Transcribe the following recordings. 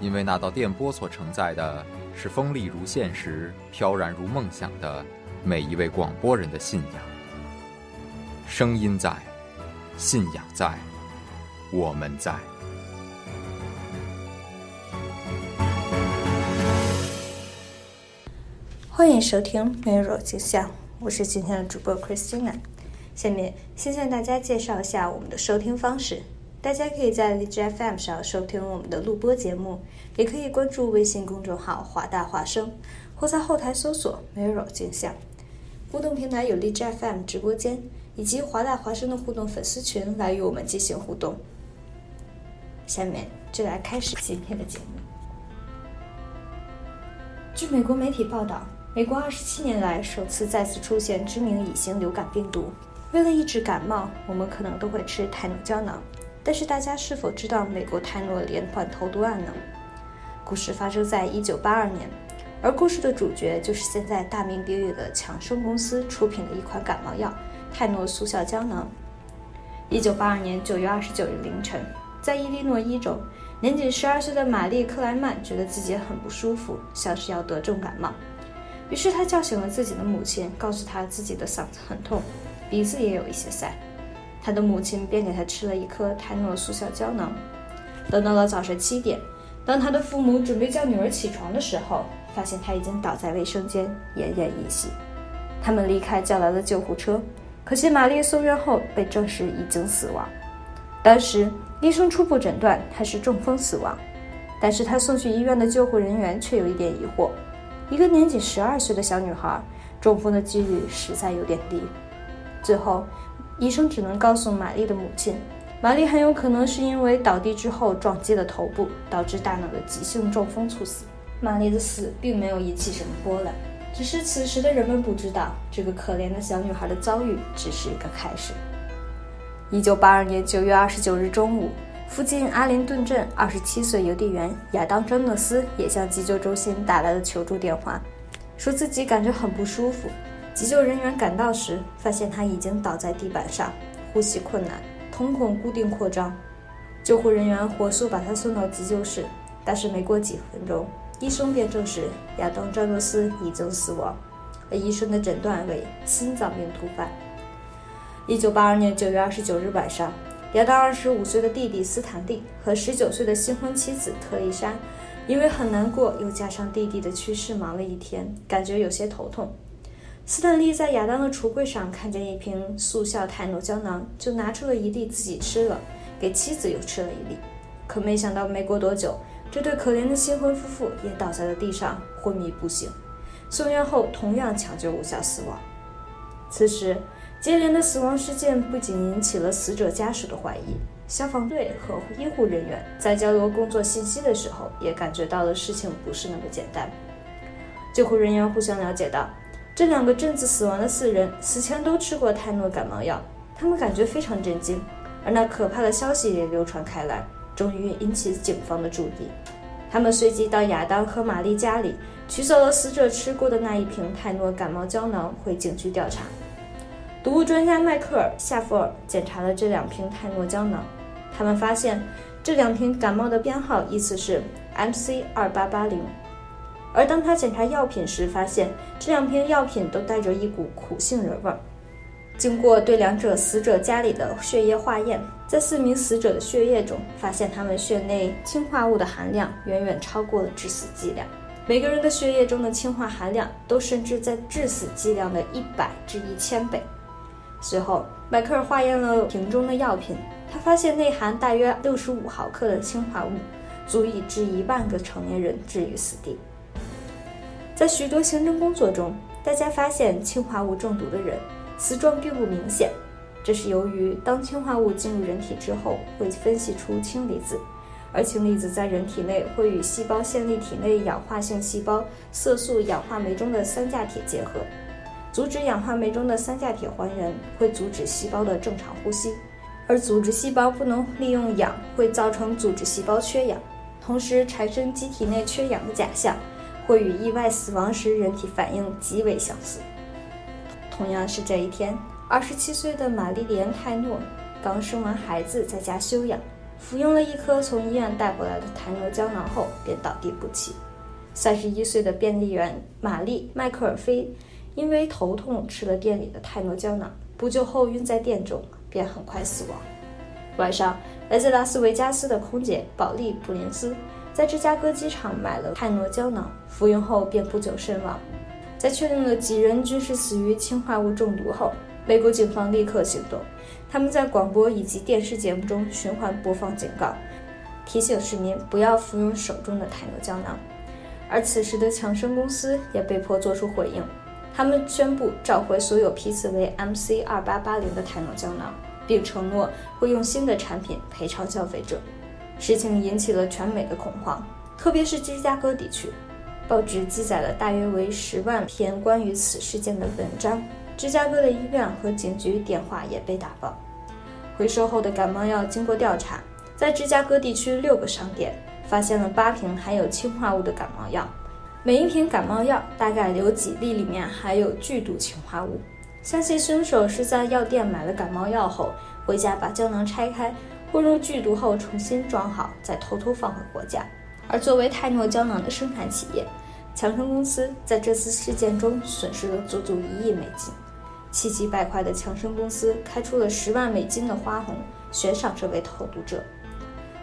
因为那道电波所承载的是锋利如现实、飘然如梦想的每一位广播人的信仰。声音在，信仰在，我们在。欢迎收听《美若镜像》，我是今天的主播 Christina。下面先向大家介绍一下我们的收听方式。大家可以在荔枝 FM 上收听我们的录播节目，也可以关注微信公众号“华大华声”，或在后台搜索“ “mirror 镜像”。互动平台有荔枝 FM 直播间以及华大华声的互动粉丝群来与我们进行互动。下面就来开始今天的节目。据美国媒体报道，美国二十七年来首次再次出现知名乙型流感病毒。为了抑制感冒，我们可能都会吃泰诺胶囊。但是大家是否知道美国泰诺连环投毒案呢？故事发生在一九八二年，而故事的主角就是现在大名鼎鼎的强生公司出品的一款感冒药泰诺速效胶囊。一九八二年九月二十九日凌晨，在伊利诺伊州，年仅十二岁的玛丽克莱曼觉得自己很不舒服，像是要得重感冒。于是她叫醒了自己的母亲，告诉她自己的嗓子很痛，鼻子也有一些塞。他的母亲便给他吃了一颗泰诺速效胶囊。等到了早上七点，当他的父母准备叫女儿起床的时候，发现她已经倒在卫生间，奄奄一息。他们离开，叫来了救护车，可惜玛丽送院后被证实已经死亡。当时医生初步诊断她是中风死亡，但是她送去医院的救护人员却有一点疑惑：一个年仅十二岁的小女孩，中风的几率实在有点低。最后。医生只能告诉玛丽的母亲，玛丽很有可能是因为倒地之后撞击了头部，导致大脑的急性中风猝死。玛丽的死并没有引起什么波澜，只是此时的人们不知道，这个可怜的小女孩的遭遇只是一个开始。一九八二年九月二十九日中午，附近阿灵顿镇二十七岁邮递员亚当·詹诺斯也向急救中心打来了求助电话，说自己感觉很不舒服。急救人员赶到时，发现他已经倒在地板上，呼吸困难，瞳孔固定扩张。救护人员火速把他送到急救室，但是没过几分钟，医生便证实亚当·詹诺斯已经死亡，而医生的诊断为心脏病突发。一九八二年九月二十九日晚上，亚当二十五岁的弟弟斯坦利和十九岁的新婚妻子特丽莎，因为很难过，又加上弟弟的去世，忙了一天，感觉有些头痛。斯坦利在亚当的橱柜上看见一瓶速效泰诺胶囊，就拿出了一粒自己吃了，给妻子又吃了一粒。可没想到，没过多久，这对可怜的新婚夫妇也倒在了地上，昏迷不醒。送院后同样抢救无效死亡。此时，接连的死亡事件不仅引起了死者家属的怀疑，消防队和医护人员在交流工作信息的时候，也感觉到了事情不是那么简单。救护人员互相了解到。这两个镇子死亡的四人死前都吃过泰诺感冒药，他们感觉非常震惊，而那可怕的消息也流传开来，终于引起警方的注意。他们随即到亚当和玛丽家里取走了死者吃过的那一瓶泰诺感冒胶囊，回警局调查。毒物专家迈克尔·夏弗尔检查了这两瓶泰诺胶囊，他们发现这两瓶感冒的编号依次是 MC 二八八零。而当他检查药品时，发现这两瓶药品都带着一股苦杏仁味儿。经过对两者死者家里的血液化验，在四名死者的血液中，发现他们血内氰化物的含量远远超过了致死剂量。每个人的血液中的氰化含量都甚至在致死剂量的一百至一千倍。随后，迈克尔化验了瓶中的药品，他发现内含大约六十五毫克的氰化物，足以致一万个成年人置于死地。在许多刑侦工作中，大家发现氰化物中毒的人。死状并不明显，这是由于当氰化物进入人体之后，会分析出氢离子，而氢离子在人体内会与细胞线粒体内氧化性细胞色素氧化酶中的三价铁结合，阻止氧化酶中的三价铁还原，会阻止细胞的正常呼吸，而组织细胞不能利用氧，会造成组织细胞缺氧，同时产生机体内缺氧的假象，会与意外死亡时人体反应极为相似。同样是这一天，二十七岁的玛丽莲·泰诺刚生完孩子，在家休养，服用了一颗从医院带回来的泰诺胶囊后，便倒地不起。三十一岁的便利员玛丽·麦克尔菲因为头痛吃了店里的泰诺胶囊，不久后晕在店中，便很快死亡。晚上，来自拉斯维加斯的空姐保利·普林斯在芝加哥机场买了泰诺胶囊，服用后便不久身亡。在确定了几人均是死于氰化物中毒后，美国警方立刻行动。他们在广播以及电视节目中循环播放警告，提醒市民不要服用手中的泰诺胶囊。而此时的强生公司也被迫做出回应，他们宣布召回所有批次为 MC 二八八零的泰诺胶囊，并承诺会用新的产品赔偿消费者。事情引起了全美的恐慌，特别是芝加哥地区。报纸记载了大约为十万篇关于此事件的文章。芝加哥的医院和警局电话也被打爆。回收后的感冒药经过调查，在芝加哥地区六个商店发现了八瓶含有氰化物的感冒药。每一瓶感冒药大概有几粒里面含有剧毒氰化物。相信凶手是在药店买了感冒药后，回家把胶囊拆开，混入剧毒后重新装好，再偷偷放回货架。而作为泰诺胶囊的生产企业，强生公司在这次事件中损失了足足一亿美金。气急败坏的强生公司开出了十万美金的花红，悬赏这位投毒者。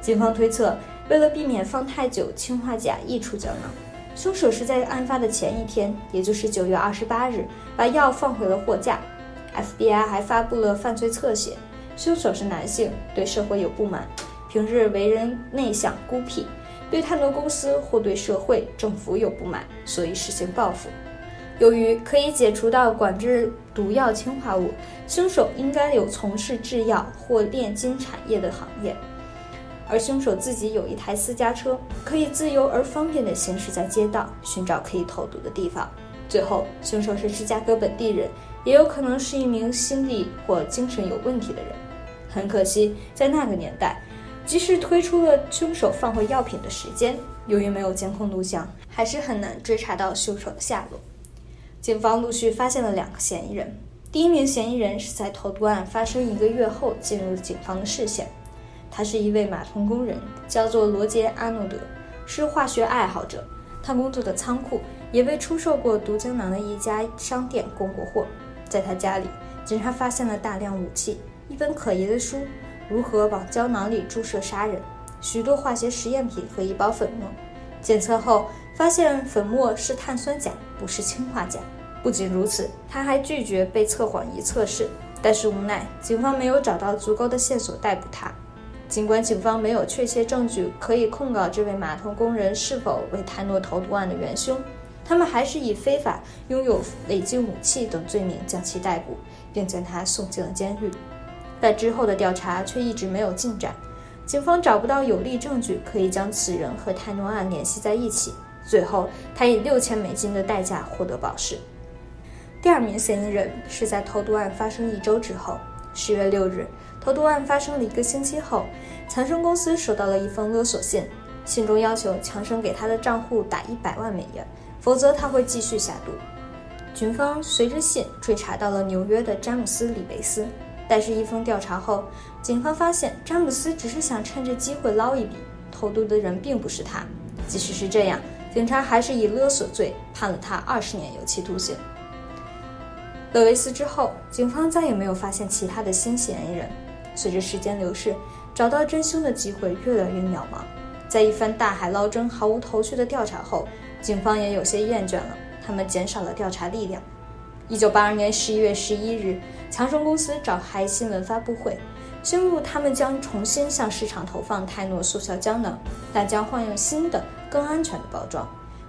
警方推测，为了避免放太久氰化钾溢出胶囊，凶手是在案发的前一天，也就是九月二十八日，把药放回了货架。FBI 还发布了犯罪侧写：凶手是男性，对社会有不满，平日为人内向孤僻。对太多公司或对社会政府有不满，所以实行报复。由于可以解除到管制毒药氰化物，凶手应该有从事制药或炼金产业的行业。而凶手自己有一台私家车，可以自由而方便地行驶在街道，寻找可以投毒的地方。最后，凶手是芝加哥本地人，也有可能是一名心理或精神有问题的人。很可惜，在那个年代。即使推出了凶手放回药品的时间，由于没有监控录像，还是很难追查到凶手的下落。警方陆续发现了两个嫌疑人。第一名嫌疑人是在投毒案发生一个月后进入警方的视线，他是一位码头工人，叫做罗杰·阿诺德，是化学爱好者。他工作的仓库也为出售过毒胶囊的一家商店供过货。在他家里，警察发现了大量武器，一本可疑的书。如何往胶囊里注射杀人？许多化学实验品和一包粉末，检测后发现粉末是碳酸钾，不是氰化钾。不仅如此，他还拒绝被测谎仪测试。但是无奈，警方没有找到足够的线索逮捕他。尽管警方没有确切证据可以控告这位码头工人是否为泰诺投毒案的元凶，他们还是以非法拥有违禁武器等罪名将其逮捕，并将他送进了监狱。但之后的调查却一直没有进展，警方找不到有力证据可以将此人和泰诺案联系在一起。最后，他以六千美金的代价获得保释。第二名嫌疑人是在投毒案发生一周之后，十月六日，投毒案发生了一个星期后，强生公司收到了一封勒索信，信中要求强生给他的账户打一百万美元，否则他会继续下毒。警方随着信追查到了纽约的詹姆斯·里维斯。但是，一封调查后，警方发现詹姆斯只是想趁着机会捞一笔，投毒的人并不是他。即使是这样，警察还是以勒索罪判了他二十年有期徒刑。勒维斯之后，警方再也没有发现其他的新嫌疑人。随着时间流逝，找到真凶的机会越来越渺茫。在一番大海捞针、毫无头绪的调查后，警方也有些厌倦了，他们减少了调查力量。一九八二年十一月十一日，强生公司召开新闻发布会，宣布他们将重新向市场投放泰诺速效胶囊，但将换用新的、更安全的包装，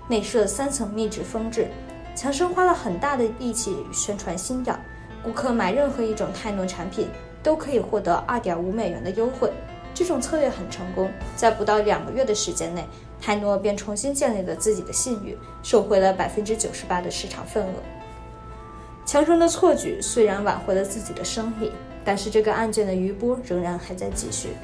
内设三层密纸封制。强生花了很大的力气宣传新药，顾客买任何一种泰诺产品都可以获得二点五美元的优惠。这种策略很成功，在不到两个月的时间内，泰诺便重新建立了自己的信誉，收回了百分之九十八的市场份额。强生的错举虽然挽回了自己的生意，但是这个案件的余波仍然还在继续。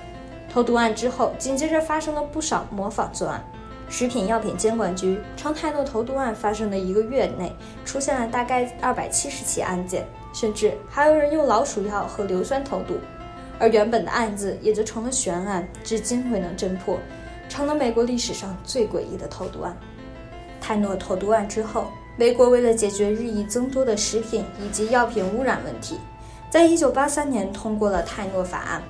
投毒案之后，紧接着发生了不少模仿作案。食品药品监管局称，泰诺投毒案发生的一个月内出现了大概二百七十起案件，甚至还有人用老鼠药和硫酸投毒。而原本的案子也就成了悬案，至今未能侦破，成了美国历史上最诡异的投毒案。泰诺投毒案之后，美国为了解决日益增多的食品以及药品污染问题，在一九八三年通过了泰诺法案。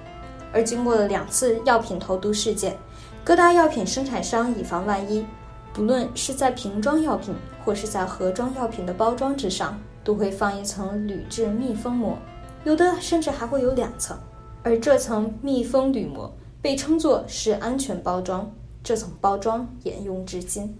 而经过了两次药品投毒事件，各大药品生产商以防万一，不论是在瓶装药品或是在盒装药品的包装之上，都会放一层铝制密封膜，有的甚至还会有两层。而这层密封铝膜被称作是安全包装，这层包装沿用至今。